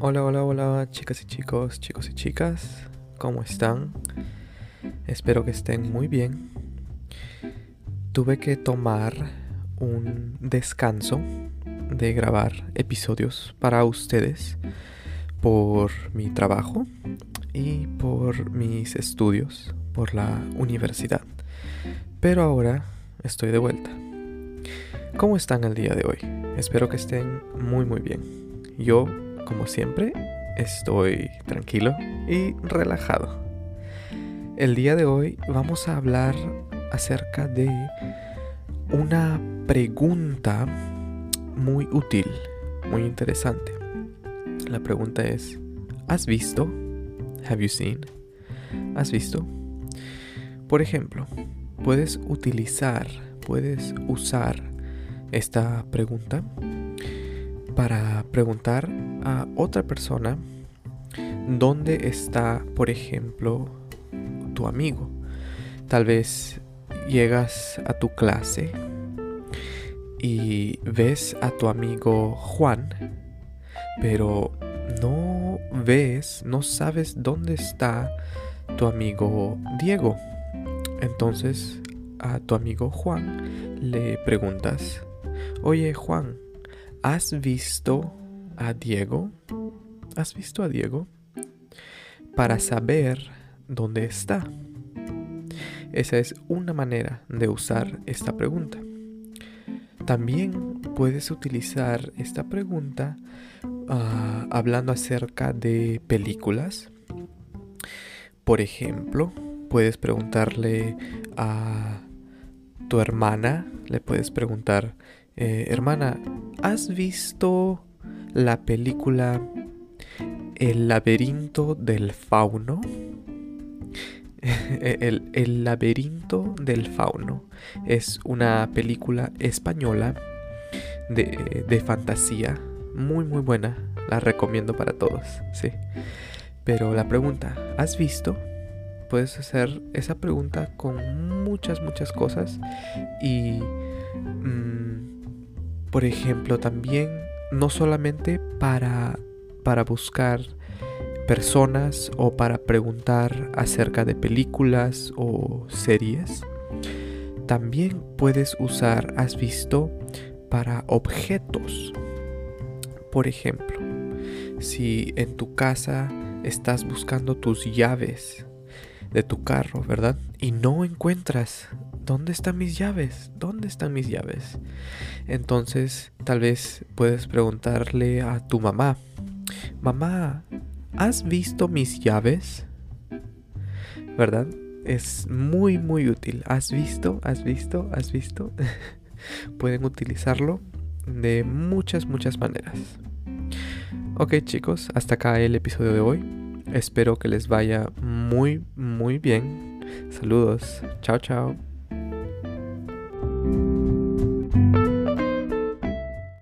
Hola, hola, hola, chicas y chicos, chicos y chicas, ¿cómo están? Espero que estén muy bien. Tuve que tomar un descanso de grabar episodios para ustedes por mi trabajo y por mis estudios por la universidad. Pero ahora estoy de vuelta. ¿Cómo están el día de hoy? Espero que estén muy muy bien. Yo, como siempre, estoy tranquilo y relajado. El día de hoy vamos a hablar acerca de una pregunta muy útil, muy interesante. La pregunta es, ¿has visto? Have you seen? ¿Has visto? Por ejemplo, puedes utilizar, puedes usar esta pregunta para preguntar a otra persona dónde está, por ejemplo, tu amigo. Tal vez llegas a tu clase y ves a tu amigo Juan, pero no ves, no sabes dónde está tu amigo Diego. Entonces a tu amigo Juan le preguntas, oye Juan, ¿has visto a Diego? ¿Has visto a Diego? Para saber dónde está. Esa es una manera de usar esta pregunta. También puedes utilizar esta pregunta uh, hablando acerca de películas. Por ejemplo, puedes preguntarle a tu hermana, le puedes preguntar, eh, hermana, ¿has visto la película El laberinto del fauno? el, el, laberinto del fauno es una película española de, de, fantasía muy muy buena. La recomiendo para todos, sí. Pero la pregunta, ¿has visto? Puedes hacer esa pregunta con muchas muchas cosas y mmm, por ejemplo también no solamente para para buscar personas o para preguntar acerca de películas o series. También puedes usar has visto para objetos. Por ejemplo, si en tu casa estás buscando tus llaves de tu carro, ¿verdad? Y no encuentras ¿dónde están mis llaves? ¿Dónde están mis llaves? Entonces, tal vez puedes preguntarle a tu mamá, mamá, ¿Has visto mis llaves? ¿Verdad? Es muy muy útil. ¿Has visto? ¿Has visto? ¿Has visto? Pueden utilizarlo de muchas muchas maneras. Ok chicos, hasta acá el episodio de hoy. Espero que les vaya muy muy bien. Saludos. Chao chao. Música